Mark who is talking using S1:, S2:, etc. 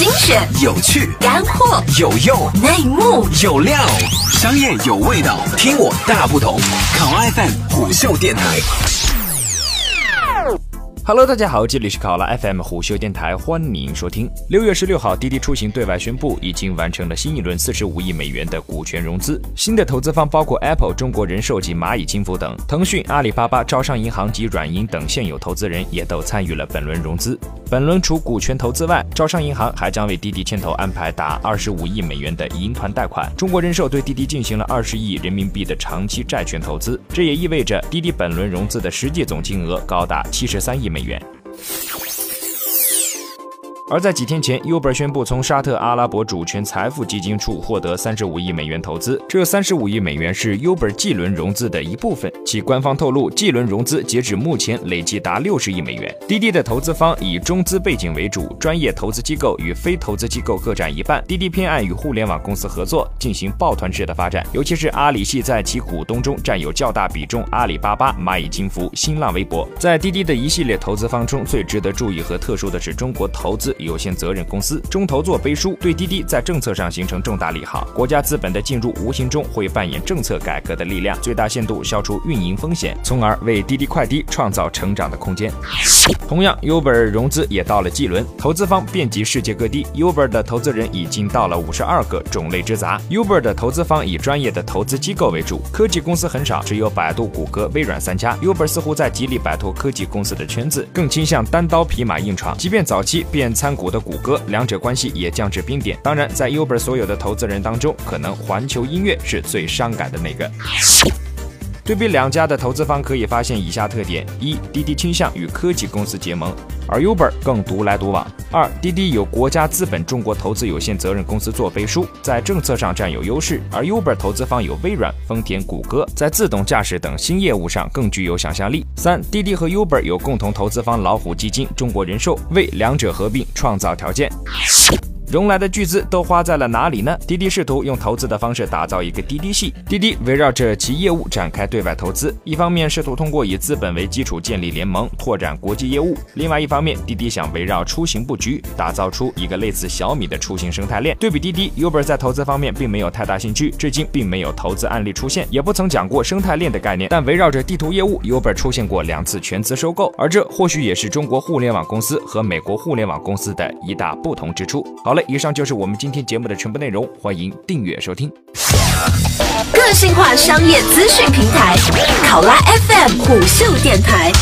S1: 精选、
S2: 有趣、
S1: 干货、
S2: 有用、
S1: 内幕、
S2: 有料，商业有味道，听我大不同。考 FM 虎嗅电台。
S3: Hello，大家好，这里是考拉 FM 虎嗅电台，欢迎收听。六月十六号，滴滴出行对外宣布，已经完成了新一轮四十五亿美元的股权融资。新的投资方包括 Apple、中国人寿及蚂蚁金服等，腾讯、阿里巴巴、招商银行及软银等现有投资人也都参与了本轮融资。本轮除股权投资外，招商银行还将为滴滴牵头安排达二十五亿美元的银团贷款。中国人寿对滴滴进行了二十亿人民币的长期债权投资，这也意味着滴滴本轮融资的实际总金额高达七十三亿美元。而在几天前，Uber 宣布从沙特阿拉伯主权财富基金处获得三十五亿美元投资。这三十五亿美元是 Uber 季轮融资的一部分。其官方透露，季轮融资截止目前累计达六十亿美元。滴滴的投资方以中资背景为主，专业投资机构与非投资机构各占一半。滴滴偏爱与互联网公司合作，进行抱团式的发展，尤其是阿里系在其股东中占有较大比重，阿里巴巴、蚂蚁金服、新浪微博。在滴滴的一系列投资方中，最值得注意和特殊的是中国投资。有限责任公司中投做背书，对滴滴在政策上形成重大利好。国家资本的进入无形中会扮演政策改革的力量，最大限度消除运营风险，从而为滴滴快滴创造成长的空间。同样，Uber 融资也到了 G 轮，投资方遍及世界各地，Uber 的投资人已经到了五十二个，种类之杂。Uber 的投资方以专业的投资机构为主，科技公司很少，只有百度、谷歌、微软三家。Uber 似乎在极力摆脱科技公司的圈子，更倾向单刀匹马硬闯，即便早期便参。股的谷歌，两者关系也降至冰点。当然，在 Uber 所有的投资人当中，可能环球音乐是最伤感的那个。对比两家的投资方，可以发现以下特点：一、滴滴倾向与科技公司结盟，而 Uber 更独来独往；二、滴滴有国家资本中国投资有限责任公司做背书，在政策上占有优势；而 Uber 投资方有微软、丰田、谷歌，在自动驾驶等新业务上更具有想象力。三、滴滴和 Uber 有共同投资方老虎基金、中国人寿，为两者合并创造条件。融来的巨资都花在了哪里呢？滴滴试图用投资的方式打造一个滴滴系，滴滴围绕着其业务展开对外投资。一方面试图通过以资本为基础建立联盟，拓展国际业务；另外一方面，滴滴想围绕出行布局，打造出一个类似小米的出行生态链。对比滴滴，Uber 在投资方面并没有太大兴趣，至今并没有投资案例出现，也不曾讲过生态链的概念。但围绕着地图业务，Uber 出现过两次全资收购，而这或许也是中国互联网公司和美国互联网公司的一大不同之处。好以上就是我们今天节目的全部内容，欢迎订阅收听。
S1: 个性化商业资讯平台，考拉 FM 虎嗅电台。